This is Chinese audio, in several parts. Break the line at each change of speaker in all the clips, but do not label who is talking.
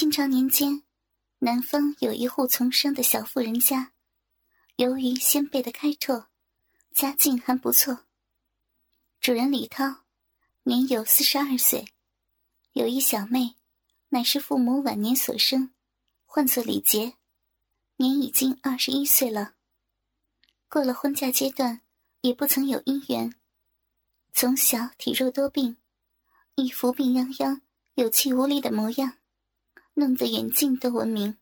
清朝年间，南方有一户从商的小富人家，由于先辈的开拓，家境还不错。主人李涛年有四十二岁，有一小妹，乃是父母晚年所生，唤作李杰，年已经二十一岁了。过了婚嫁阶段，也不曾有姻缘。从小体弱多病，一副病殃殃、有气无力的模样。弄得远近都闻名。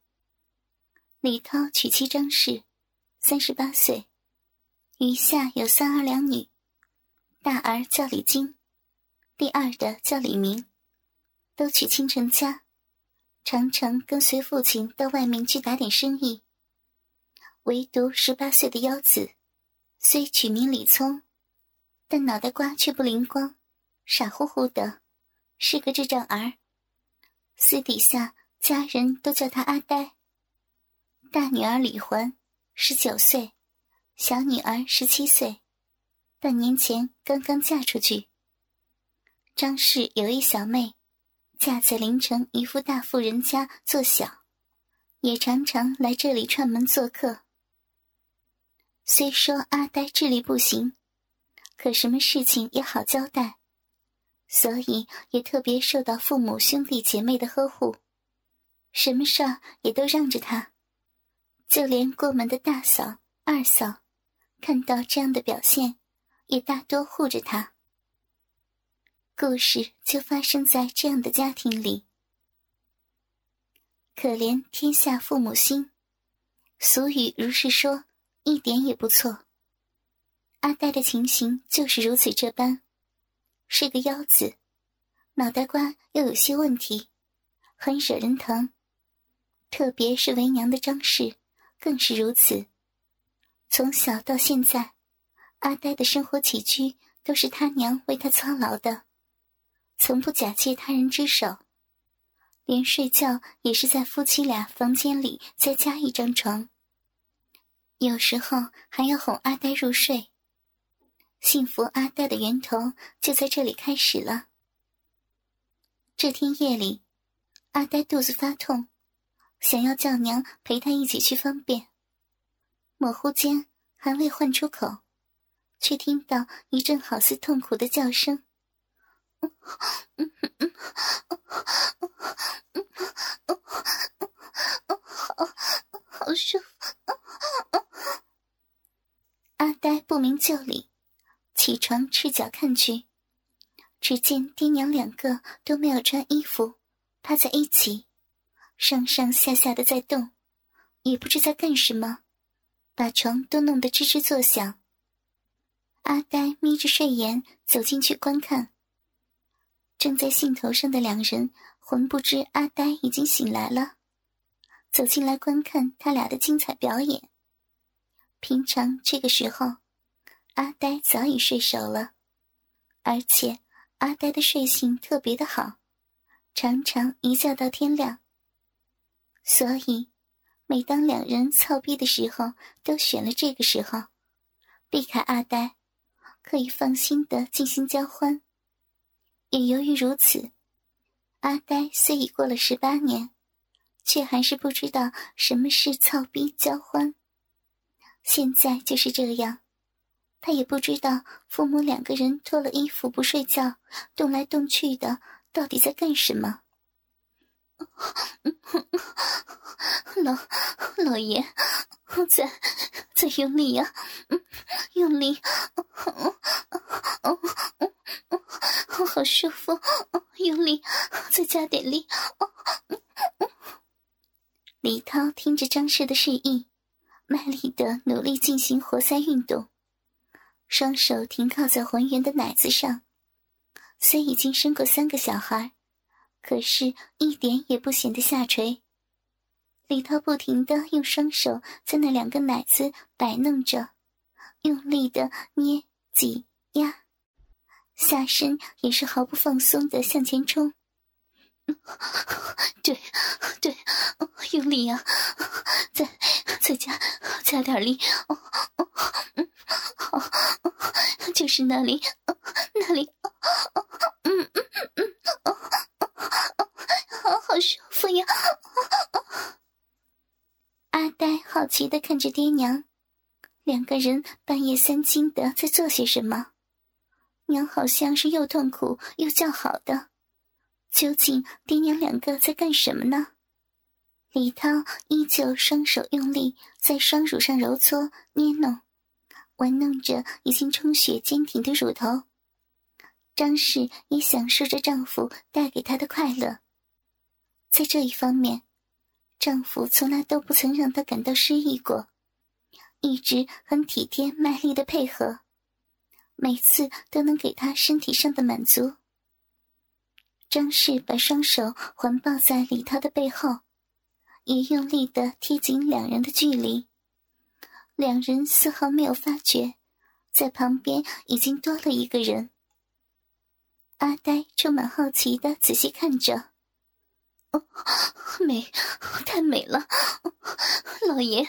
李涛娶妻张氏，三十八岁，余下有三儿两女，大儿叫李金，第二的叫李明，都娶亲成家，常常跟随父亲到外面去打点生意。唯独十八岁的幺子，虽取名李聪，但脑袋瓜却不灵光，傻乎乎的，是个智障儿。私底下。家人都叫他阿呆。大女儿李环，十九岁，小女儿十七岁，半年前刚刚嫁出去。张氏有一小妹，嫁在临城一户大富人家做小，也常常来这里串门做客。虽说阿呆智力不行，可什么事情也好交代，所以也特别受到父母兄弟姐妹的呵护。什么事儿也都让着他，就连过门的大嫂、二嫂，看到这样的表现，也大多护着他。故事就发生在这样的家庭里。可怜天下父母心，俗语如是说，一点也不错。阿呆的情形就是如此这般，是个妖子，脑袋瓜又有些问题，很惹人疼。特别是为娘的张氏，更是如此。从小到现在，阿呆的生活起居都是他娘为他操劳的，从不假借他人之手，连睡觉也是在夫妻俩房间里再加一张床。有时候还要哄阿呆入睡。幸福阿呆的源头就在这里开始了。这天夜里，阿呆肚子发痛。想要叫娘陪他一起去方便，模糊间还未唤出口，却听到一阵好似痛苦的叫声：“好，好舒服。”阿呆不明就里，起床赤脚看去，只见爹娘两个都没有穿衣服，趴在一起。上上下下的在动，也不知在干什么，把床都弄得吱吱作响。阿呆眯着睡眼走进去观看，正在兴头上的两人浑不知阿呆已经醒来了，走进来观看他俩的精彩表演。平常这个时候，阿呆早已睡熟了，而且阿呆的睡性特别的好，常常一觉到天亮。所以，每当两人操逼的时候，都选了这个时候，避开阿呆，可以放心的进行交欢。也由于如此，阿呆虽已过了十八年，却还是不知道什么是操逼交欢。现在就是这样，他也不知道父母两个人脱了衣服不睡觉，动来动去的，到底在干什么。老老爷，再再用力呀，用力，好舒服，用力，再加点力。李涛听着张氏的示意，卖力的努力进行活塞运动，双手停靠在浑圆的奶子上，虽已经生过三个小孩。可是，一点也不显得下垂。李涛不停的用双手在那两个奶子摆弄着，用力的捏、挤、压，下身也是毫不放松的向前冲。对，对，用力啊！再再加加点力！哦哦，就是那里，那里，嗯嗯嗯，哦。好，好舒服呀！阿呆好奇的看着爹娘，两个人半夜三更的在做些什么？娘好像是又痛苦又叫好的，究竟爹娘两个在干什么呢？李涛依旧双手用力在双乳上揉搓捏弄，玩弄着已经充血坚挺的乳头。张氏也享受着丈夫带给她的快乐，在这一方面，丈夫从来都不曾让她感到失意过，一直很体贴卖力的配合，每次都能给他身体上的满足。张氏把双手环抱在李涛的背后，也用力的贴紧两人的距离，两人丝毫没有发觉，在旁边已经多了一个人。阿呆充满好奇的仔细看着，美，太美了，老爷，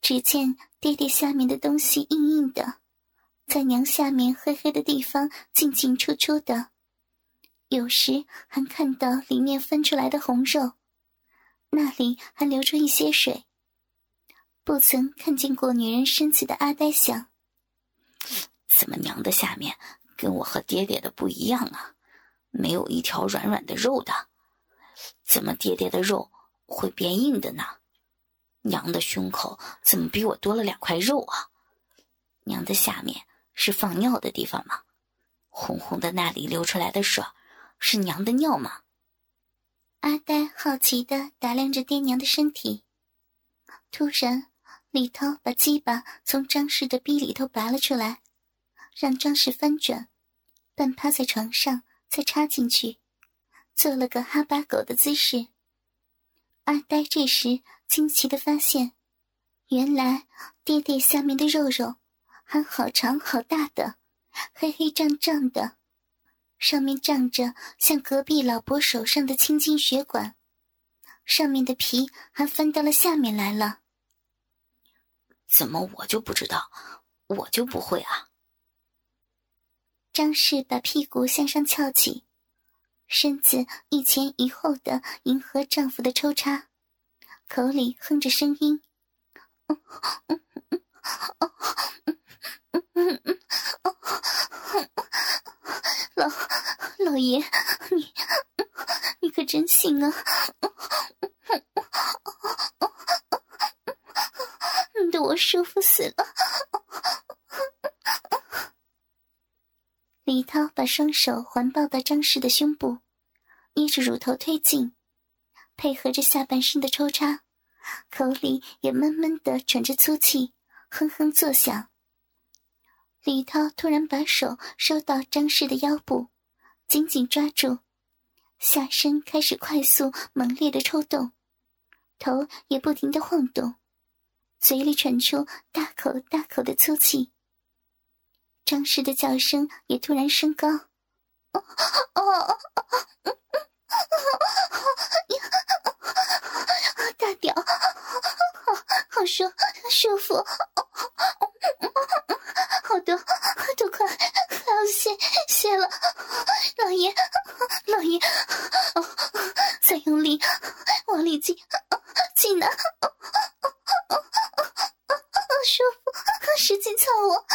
只见爹爹下面的东西硬硬的，在娘下面黑黑的地方进进出出的，有时还看到里面分出来的红肉，那里还流出一些水。不曾看见过女人身子的阿呆想：
怎么娘的下面跟我和爹爹的不一样啊？没有一条软软的肉的，怎么爹爹的肉会变硬的呢？娘的胸口怎么比我多了两块肉啊？娘的下面是放尿的地方吗？红红的那里流出来的水是娘的尿吗？
阿呆好奇的打量着爹娘的身体，突然。李涛把鸡巴从张氏的逼里头拔了出来，让张氏翻转，半趴在床上，再插进去，做了个哈巴狗的姿势。阿呆这时惊奇的发现，原来爹爹下面的肉肉还好长好大的，黑黑胀胀的，上面胀着像隔壁老伯手上的青筋血管，上面的皮还翻到了下面来了。
怎么我就不知道，我就不会啊！
张氏把屁股向上翘起，身子一前一后的迎合丈夫的抽插，口里哼着声音：“老老爷，你你可真行啊！”我舒服死了。李涛把双手环抱到张氏的胸部，捏着乳头推进，配合着下半身的抽插，口里也闷闷的喘着粗气，哼哼作响。李涛突然把手收到张氏的腰部，紧紧抓住，下身开始快速猛烈的抽动，头也不停的晃动。嘴里喘出大口大口的粗气，张氏的叫声也突然升高。哦哦哦，大屌，好好舒舒服，好多都快快要泄泄了，老爷老爷，再用力往里进进呢。舒服，使劲操我！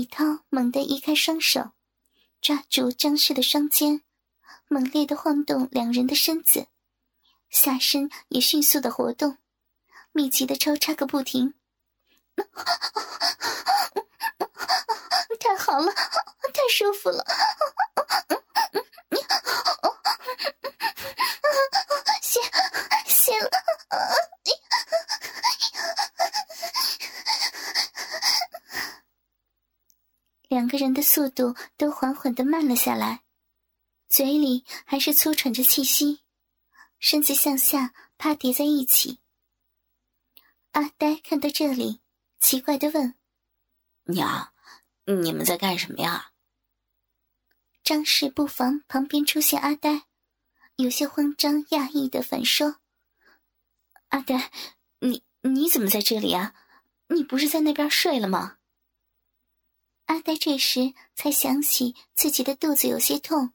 李涛猛地移开双手，抓住张氏的双肩，猛烈的晃动两人的身子，下身也迅速的活动，密集的抽插个不停。太好了，太舒服了！两个人的速度都缓缓的慢了下来，嘴里还是粗喘着气息，身子向下趴叠在一起。阿呆看到这里，奇怪的问：“
娘，你们在干什么呀？”
张氏不妨旁边出现阿呆，有些慌张讶异的反说：“阿呆，你你怎么在这里啊？你不是在那边睡了吗？阿呆这时才想起自己的肚子有些痛，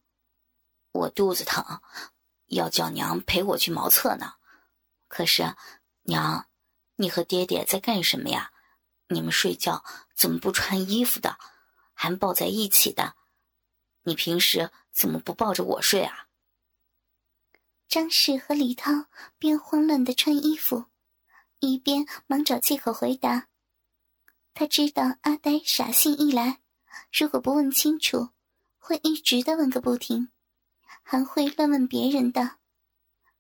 我肚子疼，要叫娘陪我去茅厕呢。可是，娘，你和爹爹在干什么呀？你们睡觉怎么不穿衣服的，还抱在一起的？你平时怎么不抱着我睡啊？
张氏和李涛边慌乱的穿衣服，一边忙找借口回答。他知道阿呆傻性一来，如果不问清楚，会一直的问个不停，还会乱问别人的。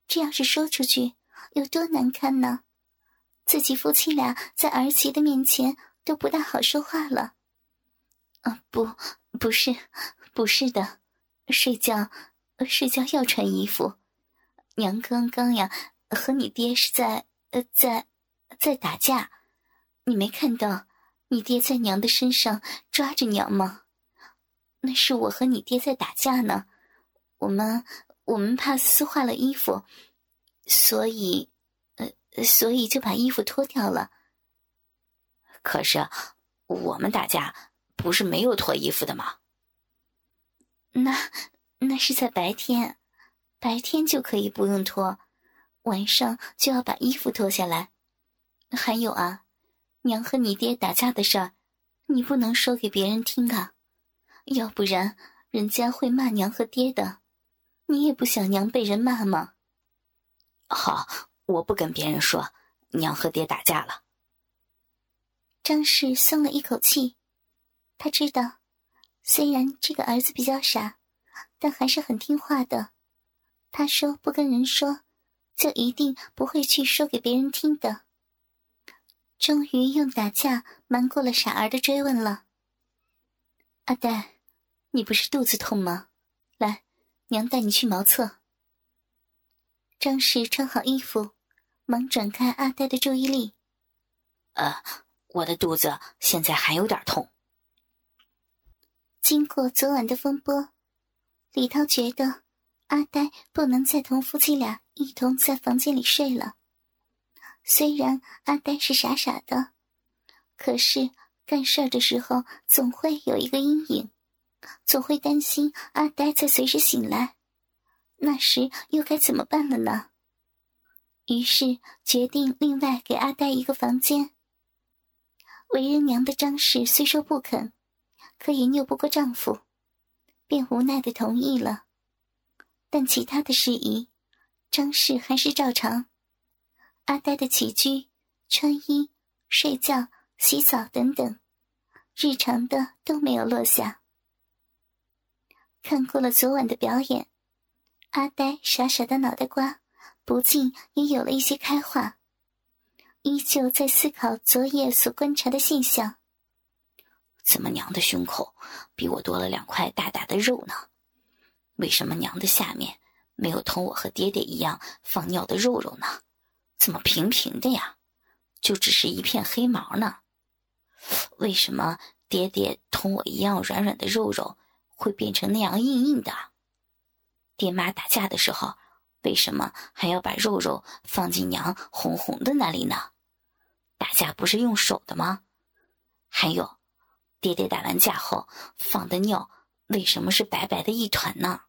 这要是说出去，有多难堪呢？自己夫妻俩在儿媳的面前都不大好说话了。啊，不，不是，不是的，睡觉，睡觉要穿衣服。娘刚刚呀，和你爹是在呃在在打架，你没看到你爹在娘的身上抓着娘吗？那是我和你爹在打架呢，我们我们怕撕坏了衣服，所以呃所以就把衣服脱掉了。
可是我们打架不是没有脱衣服的吗？
那那是在白天。白天就可以不用脱，晚上就要把衣服脱下来。还有啊，娘和你爹打架的事儿，你不能说给别人听啊，要不然人家会骂娘和爹的。你也不想娘被人骂吗？
好，我不跟别人说娘和爹打架了。
张氏松了一口气，他知道，虽然这个儿子比较傻，但还是很听话的。他说：“不跟人说，就一定不会去说给别人听的。”终于用打架瞒过了傻儿的追问了。阿呆，你不是肚子痛吗？来，娘带你去茅厕。张氏穿好衣服，忙转开阿呆的注意力。
呃，我的肚子现在还有点痛。
经过昨晚的风波，李涛觉得。阿呆不能再同夫妻俩一同在房间里睡了。虽然阿呆是傻傻的，可是干事儿的时候总会有一个阴影，总会担心阿呆在随时醒来，那时又该怎么办了呢？于是决定另外给阿呆一个房间。为人娘的张氏虽说不肯，可也拗不过丈夫，便无奈的同意了。但其他的事宜，张氏还是照常。阿呆的起居、穿衣、睡觉、洗澡等等，日常的都没有落下。看过了昨晚的表演，阿呆傻傻的脑袋瓜不禁也有了一些开化，依旧在思考昨夜所观察的现象：
怎么娘的胸口比我多了两块大大的肉呢？为什么娘的下面没有同我和爹爹一样放尿的肉肉呢？怎么平平的呀？就只是一片黑毛呢？为什么爹爹同我一样软软的肉肉会变成那样硬硬的？爹妈打架的时候，为什么还要把肉肉放进娘红红的那里呢？打架不是用手的吗？还有，爹爹打完架后放的尿。为什么是白白的一团呢？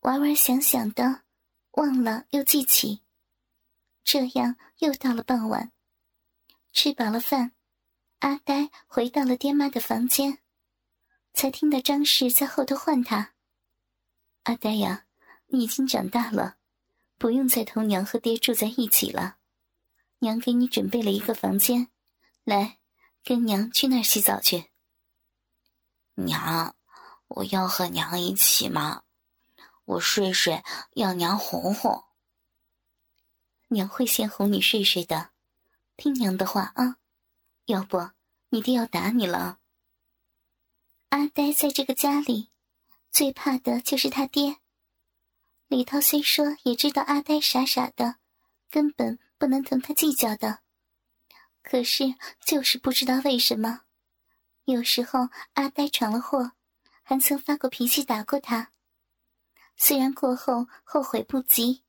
玩玩想想的，忘了又记起，这样又到了傍晚。吃饱了饭，阿呆回到了爹妈的房间，才听到张氏在后头唤他：“阿呆呀，你已经长大了，不用再同娘和爹住在一起了。娘给你准备了一个房间，来，跟娘去那儿洗澡去。”
娘，我要和娘一起吗？我睡睡，要娘哄哄。
娘会先哄你睡睡的，听娘的话啊，要不你爹要打你了。阿呆在这个家里，最怕的就是他爹。李涛虽说也知道阿呆傻傻的，根本不能同他计较的，可是就是不知道为什么。有时候阿呆闯了祸，还曾发过脾气打过他。虽然过后后悔不及，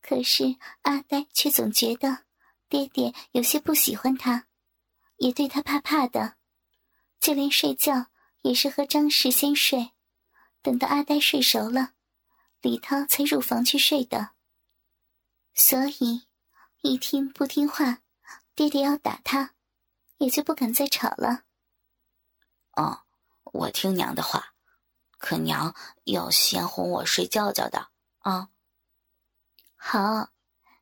可是阿呆却总觉得爹爹有些不喜欢他，也对他怕怕的，就连睡觉也是和张氏先睡，等到阿呆睡熟了，李涛才入房去睡的。所以，一听不听话，爹爹要打他，也就不敢再吵了。
哦，我听娘的话，可娘要先哄我睡觉觉的啊。
好。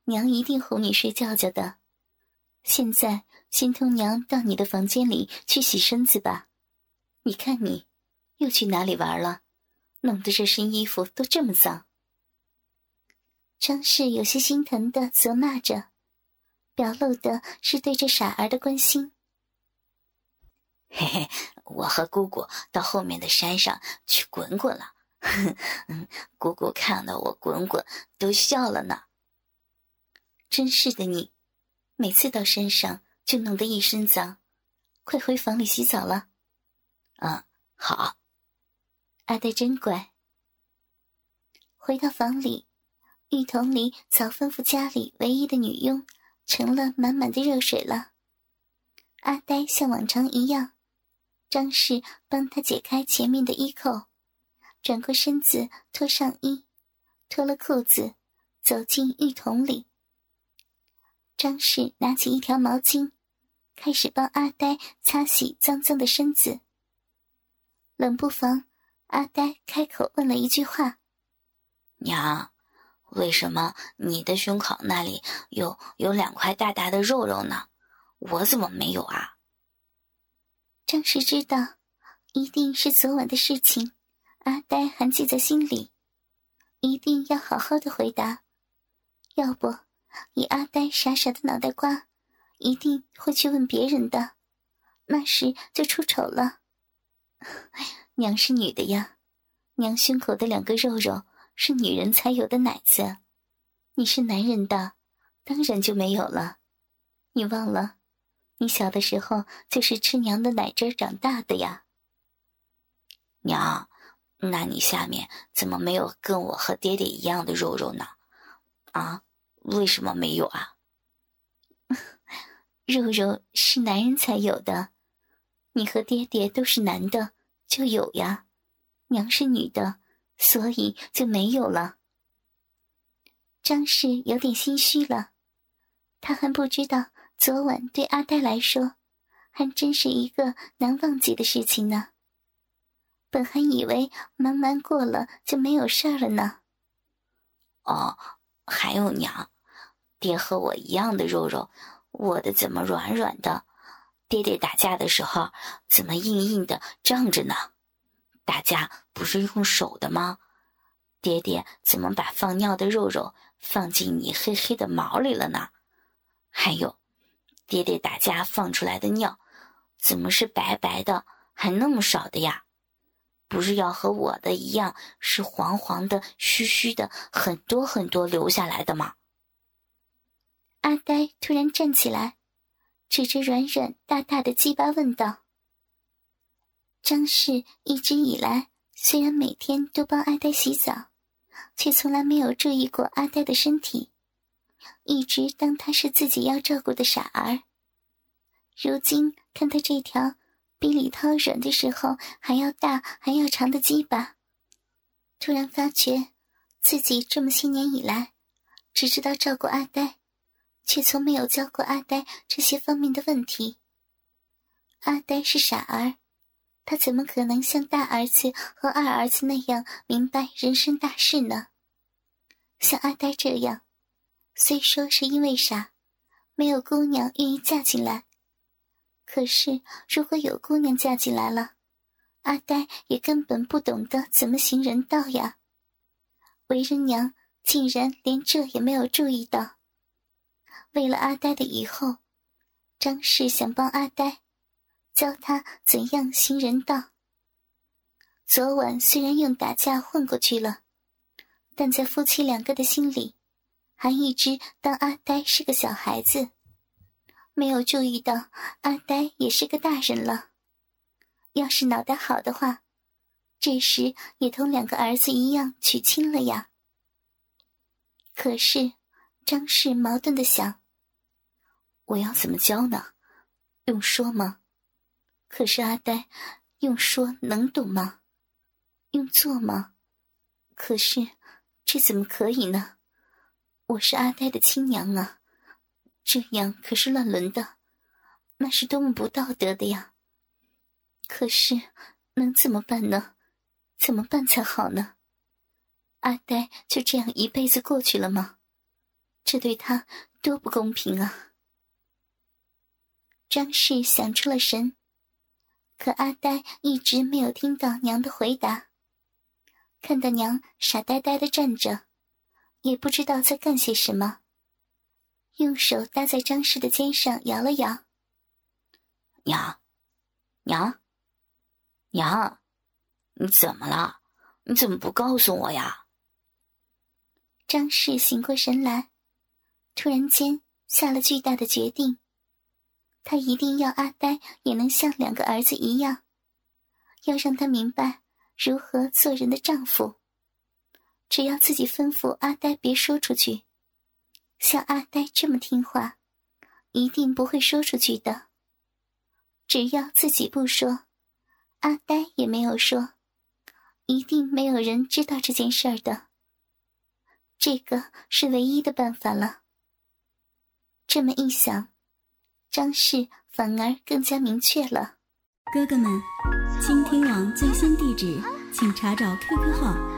娘一定哄你睡觉觉的。现在先同娘到你的房间里去洗身子吧。你看你，又去哪里玩了？弄得这身衣服都这么脏。张氏有些心疼的责骂着，表露的是对这傻儿的关心。
嘿嘿，我和姑姑到后面的山上去滚滚了。嗯，姑姑看到我滚滚都笑了呢。
真是的，你每次到山上就弄得一身脏，快回房里洗澡了。
嗯，好。
阿呆真乖。回到房里，浴桶里早吩咐家里唯一的女佣盛了满满的热水了。阿呆像往常一样，张氏帮他解开前面的衣扣，转过身子脱上衣，脱了裤子，走进浴桶里。张氏拿起一条毛巾，开始帮阿呆擦洗脏脏的身子。冷不防，阿呆开口问了一句话：“
娘，为什么你的胸口那里有有两块大大的肉肉呢？我怎么没有啊？”
张氏知道，一定是昨晚的事情，阿呆还记在心里，一定要好好的回答，要不。以阿呆傻傻的脑袋瓜，一定会去问别人的，那时就出丑了。娘是女的呀，娘胸口的两个肉肉是女人才有的奶子，你是男人的，当然就没有了。你忘了，你小的时候就是吃娘的奶汁长大的呀。
娘，那你下面怎么没有跟我和爹爹一样的肉肉呢？啊？为什么没有啊？
肉肉是男人才有的，你和爹爹都是男的，就有呀。娘是女的，所以就没有了。张氏有点心虚了，他还不知道昨晚对阿呆来说，还真是一个难忘记的事情呢。本还以为忙完过了就没有事儿了呢。
哦，还有娘。爹和我一样的肉肉，我的怎么软软的？爹爹打架的时候怎么硬硬的胀着呢？打架不是用手的吗？爹爹怎么把放尿的肉肉放进你黑黑的毛里了呢？还有，爹爹打架放出来的尿，怎么是白白的，还那么少的呀？不是要和我的一样，是黄黄的、虚虚的，很多很多流下来的吗？
阿呆突然站起来，指着软软大大的鸡巴问道：“张氏一直以来虽然每天都帮阿呆洗澡，却从来没有注意过阿呆的身体，一直当他是自己要照顾的傻儿。如今看他这条比李涛软的时候还要大还要长的鸡巴，突然发觉自己这么些年以来，只知道照顾阿呆。”却从没有教过阿呆这些方面的问题。阿呆是傻儿，他怎么可能像大儿子和二儿子那样明白人生大事呢？像阿呆这样，虽说是因为傻，没有姑娘愿意嫁进来，可是如果有姑娘嫁进来了，阿呆也根本不懂得怎么行人道呀。为人娘竟然连这也没有注意到。为了阿呆的以后，张氏想帮阿呆教他怎样行人道。昨晚虽然用打架混过去了，但在夫妻两个的心里，还一直当阿呆是个小孩子，没有注意到阿呆也是个大人了。要是脑袋好的话，这时也同两个儿子一样娶亲了呀。可是。张氏矛盾的想：
我要怎么教呢？用说吗？可是阿呆用说能懂吗？用做吗？可是这怎么可以呢？我是阿呆的亲娘啊，这样可是乱伦的，那是多么不道德的呀！可是能怎么办呢？怎么办才好呢？阿呆就这样一辈子过去了吗？这对他多不公平啊！
张氏想出了神，可阿呆一直没有听到娘的回答，看到娘傻呆呆的站着。也不知道在干些什么，用手搭在张氏的肩上摇了摇。
娘，娘，娘，你怎么了？你怎么不告诉我呀？
张氏醒过神来，突然间下了巨大的决定，他一定要阿呆也能像两个儿子一样，要让他明白如何做人的丈夫。只要自己吩咐阿呆别说出去，像阿呆这么听话，一定不会说出去的。只要自己不说，阿呆也没有说，一定没有人知道这件事儿的。这个是唯一的办法了。这么一想，张氏反而更加明确了。
哥哥们，倾听网最新地址，请查找 QQ 号。